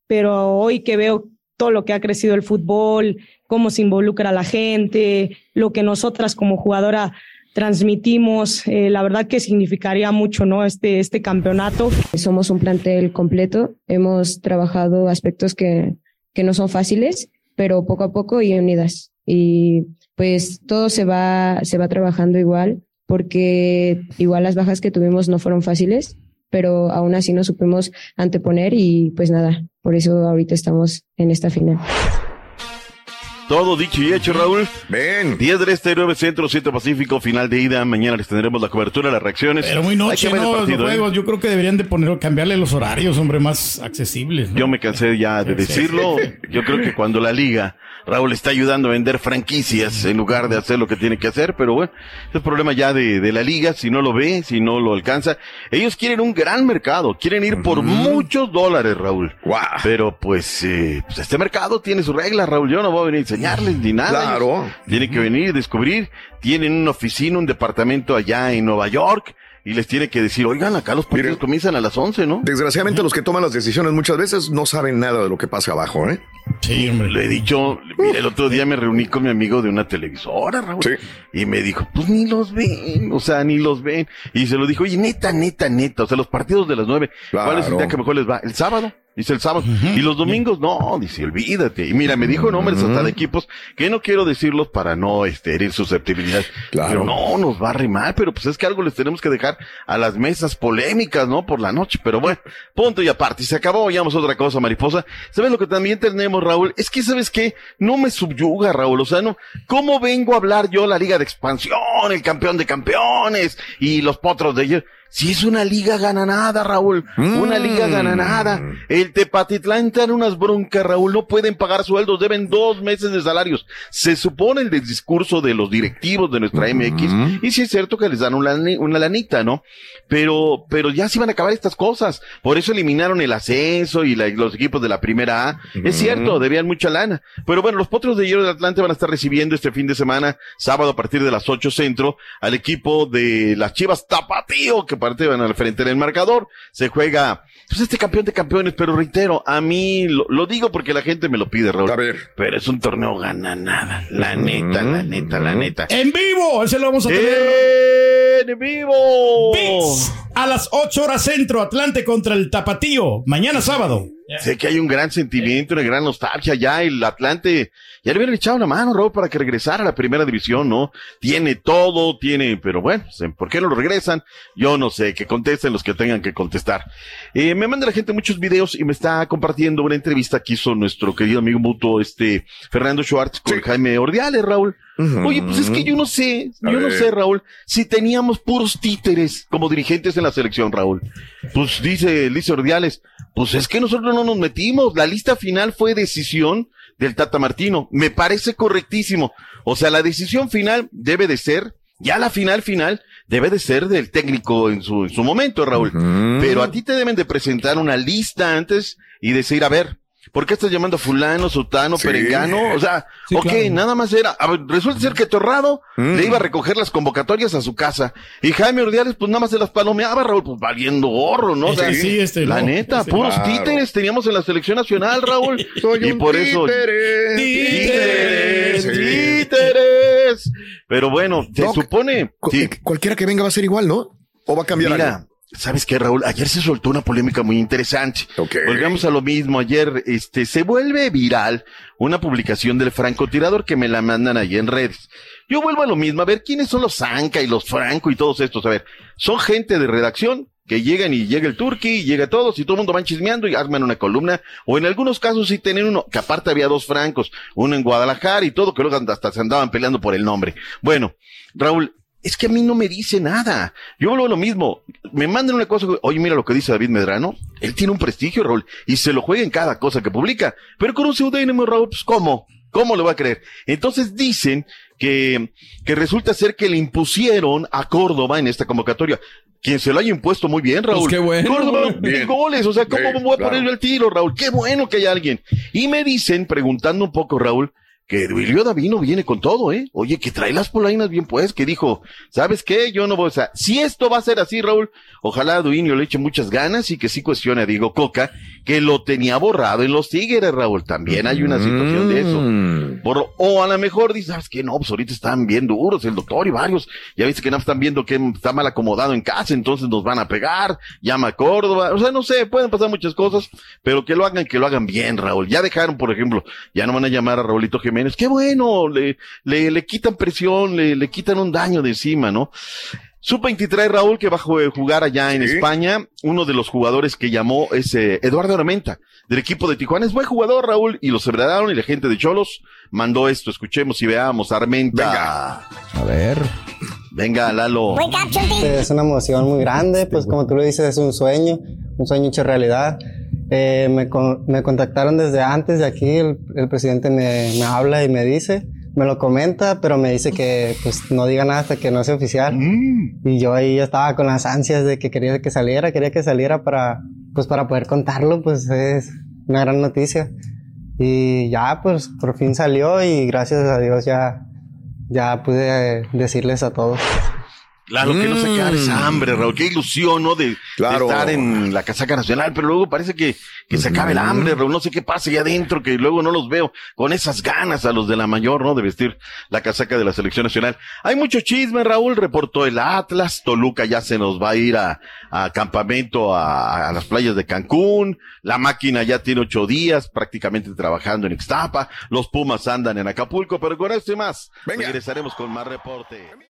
pero hoy que veo todo lo que ha crecido el fútbol, cómo se involucra la gente, lo que nosotras como jugadora transmitimos, eh, la verdad que significaría mucho, ¿no? Este, este campeonato. Somos un plantel completo, hemos trabajado aspectos que, que no son fáciles, pero poco a poco y unidas. Y pues todo se va, se va trabajando igual, porque igual las bajas que tuvimos no fueron fáciles, pero aún así nos supimos anteponer y pues nada, por eso ahorita estamos en esta final. Todo dicho y hecho, Raúl. Ven. 10 del Este, 9 Centro, 7 Pacífico, final de ida. Mañana les tendremos la cobertura, las reacciones. Pero muy Hay noche, ¿no? Los partido, ¿eh? Yo creo que deberían de poner, cambiarle los horarios, hombre, más accesibles. ¿no? Yo me cansé ya de decirlo. *laughs* Yo creo que cuando la liga, Raúl está ayudando a vender franquicias en lugar de hacer lo que tiene que hacer, pero bueno, es problema ya de, de la liga, si no lo ve, si no lo alcanza. Ellos quieren un gran mercado, quieren ir por muchos dólares, Raúl. Pero pues, eh, pues este mercado tiene sus reglas, Raúl. Yo no voy a venir enseñarles ni nada. Claro. Ellos Tienen que venir, descubrir. Tienen una oficina, un departamento allá en Nueva York. Y les tiene que decir, oigan, acá los partidos comienzan a las 11, ¿no? Desgraciadamente los que toman las decisiones muchas veces no saben nada de lo que pasa abajo, ¿eh? Sí, hombre. Le he dicho, mire, el otro día me reuní con mi amigo de una televisora, Raúl. Y me dijo, pues ni los ven, o sea, ni los ven. Y se lo dijo, oye, neta, neta, neta, o sea, los partidos de las nueve, ¿cuál es el día que mejor les va? El sábado. Dice el sábado. Y los domingos, no, dice, olvídate. Y mira, me dijo nombres hasta de equipos que no quiero decirlos para no este, herir susceptibilidad. Pero no, nos va a rimar, pero pues es que algo les tenemos que dejar a las mesas polémicas, ¿no? Por la noche. Pero bueno, punto y aparte. Y se acabó, vamos a otra cosa, mariposa. ¿Sabes lo que también tenemos, Raúl? Es que, ¿sabes qué? No me subyuga, Raúl. O sea, no, ¿cómo vengo a hablar yo la liga de expansión, el campeón de campeones y los potros de ayer? Si es una liga gana nada, Raúl. Una liga gana nada. El Tepatitlán está en unas broncas, Raúl. No pueden pagar sueldos. Deben dos meses de salarios. Se supone el del discurso de los directivos de nuestra MX. Y sí es cierto que les dan una, lani- una lanita, ¿no? Pero, pero ya se van a acabar estas cosas. Por eso eliminaron el ascenso y la- los equipos de la primera A. Es cierto, debían mucha lana. Pero bueno, los potros de Hierro de Atlante van a estar recibiendo este fin de semana, sábado a partir de las 8 centro, al equipo de las Chivas Tapatío, que parte van al frente del marcador. Se juega, pues este campeón de campeones, pero reitero, a mí lo, lo digo porque la gente me lo pide, Raúl. A ver. Pero es un torneo gana nada. La neta, la neta, la neta. En vivo, ese lo vamos a tener. En vivo. Beats a las 8 horas centro, Atlante contra el Tapatío, mañana sábado. Sé que hay un gran sentimiento, una gran nostalgia ya. El Atlante ya le hubieran echado una mano, Raúl, para que regresara a la primera división, ¿no? Tiene todo, tiene, pero bueno, ¿por qué no lo regresan? Yo no sé, que contesten los que tengan que contestar. Eh, me manda la gente muchos videos y me está compartiendo una entrevista que hizo nuestro querido amigo mutuo, este, Fernando Schwartz con Jaime Ordiales, Raúl. Oye, pues es que yo no sé, yo no sé, Raúl, si teníamos puros títeres como dirigentes en la selección, Raúl. Pues dice, dice Ordiales, pues es que nosotros no nos metimos. La lista final fue decisión del Tata Martino. Me parece correctísimo. O sea, la decisión final debe de ser, ya la final final, debe de ser del técnico en su, en su momento, Raúl. Pero a ti te deben de presentar una lista antes y decir, a ver, ¿por qué estás llamando a fulano, sutano, Sí. perengano? O sea, Sí, ok, claro. nada más era, a ver, resulta ser que Torrado le iba a recoger las convocatorias a su casa. Y Jaime Ordiales, pues nada más se las palomeaba, Raúl, pues valiendo gorro, ¿no? O sea, Sí, sí, este, la no, neta, puros claro. títeres teníamos en la selección nacional, Raúl. *laughs* Soy y un por eso. títere, Títeres, títere. títeres. Pero bueno, se supone. sí. Cualquiera que venga va a ser igual, ¿no? ¿O va a cambiar Mira, algo? ¿Sabes qué, Raúl? Ayer se soltó una polémica muy interesante. Volvemos a lo mismo. Ayer, este, se vuelve viral una publicación del francotirador que me la mandan ahí en redes. Yo vuelvo a lo mismo, a ver quiénes son los Zanca y los Franco y todos estos. A ver, son gente de redacción que llegan y llega el Turqui, y llega todos y todo el mundo van chismeando y arman una columna. O en algunos casos sí tienen uno, que aparte había dos Francos, uno en Guadalajara y todo, que luego hasta se andaban peleando por el nombre. Bueno, Raúl, es que a mí no me dice nada. Yo vuelvo a lo mismo. Me mandan una cosa, oye, mira lo que dice David Medrano. Él tiene un prestigio, Raúl, y se lo juega en cada cosa que publica. Pero con un seudónimo, Raúl, pues ¿cómo? ¿Cómo le va a creer? Entonces dicen que, que resulta ser que le impusieron a Córdoba en esta convocatoria. Quien se lo haya impuesto muy bien, Raúl. Pues qué bueno. Córdoba, Bien. goles. O sea, ¿cómo voy a claro. ponerle el tiro, Raúl? Qué bueno que haya alguien. Y me dicen, preguntando un poco, Raúl, que Duilio Davino viene con todo, ¿eh? Oye, que trae las polainas bien pues, que dijo, ¿sabes qué? Yo no voy, o sea, si esto va a ser así, Raúl, ojalá a Duilio le eche muchas ganas y que sí cuestione a Diego Coca, que lo tenía borrado en los Tigres, Raúl. También hay una situación de eso. Por- o a lo mejor dices, ¿sabes qué? No, pues ahorita están bien duros, el doctor y varios. Ya viste que no están viendo que está mal acomodado en casa, entonces nos van a pegar, llama a Córdoba. O sea, no sé, pueden pasar muchas cosas, pero que lo hagan, que lo hagan bien, Raúl. Ya dejaron, por ejemplo, ya no van a llamar a Raulito Jiménez. Qué bueno, le, le, le quitan presión, le, le quitan un daño de encima, ¿no? Sub-23, Raúl, que va a ju- jugar allá en España. Uno de los jugadores que llamó es eh, Eduardo Armenta, del equipo de Tijuana. Es buen jugador, Raúl, y lo celebraron y la gente de Cholos mandó esto. Escuchemos y veamos. Armenta. A ver. Venga, Lalo. Es una emoción muy grande, pues como tú lo dices, es un sueño, un sueño hecho realidad. Eh, me, con- me contactaron desde antes de aquí, el, el presidente me, me habla y me dice, me lo comenta, pero me dice que pues no diga nada hasta que no sea oficial. Y yo ahí ya estaba con las ansias de que quería que saliera, quería que saliera para, pues para poder contarlo, pues es una gran noticia. Y ya, pues por fin salió y gracias a Dios ya, ya pude decirles a todos. Claro, que no se quede Mm. esa hambre, Raúl. Qué ilusión, ¿no? De, estar en la casaca nacional, pero luego parece que, que se acabe el hambre, Raúl. No sé qué pasa allá adentro, que luego no los veo con esas ganas a los de la mayor, ¿no? De vestir la casaca de la selección nacional. Hay mucho chisme, Raúl. Reportó el Atlas. Toluca ya se nos va a ir a, a campamento a, a las playas de Cancún. La máquina ya tiene ocho días prácticamente trabajando en Ixtapa. Los Pumas andan en Acapulco, pero con esto y más, regresaremos con más reporte.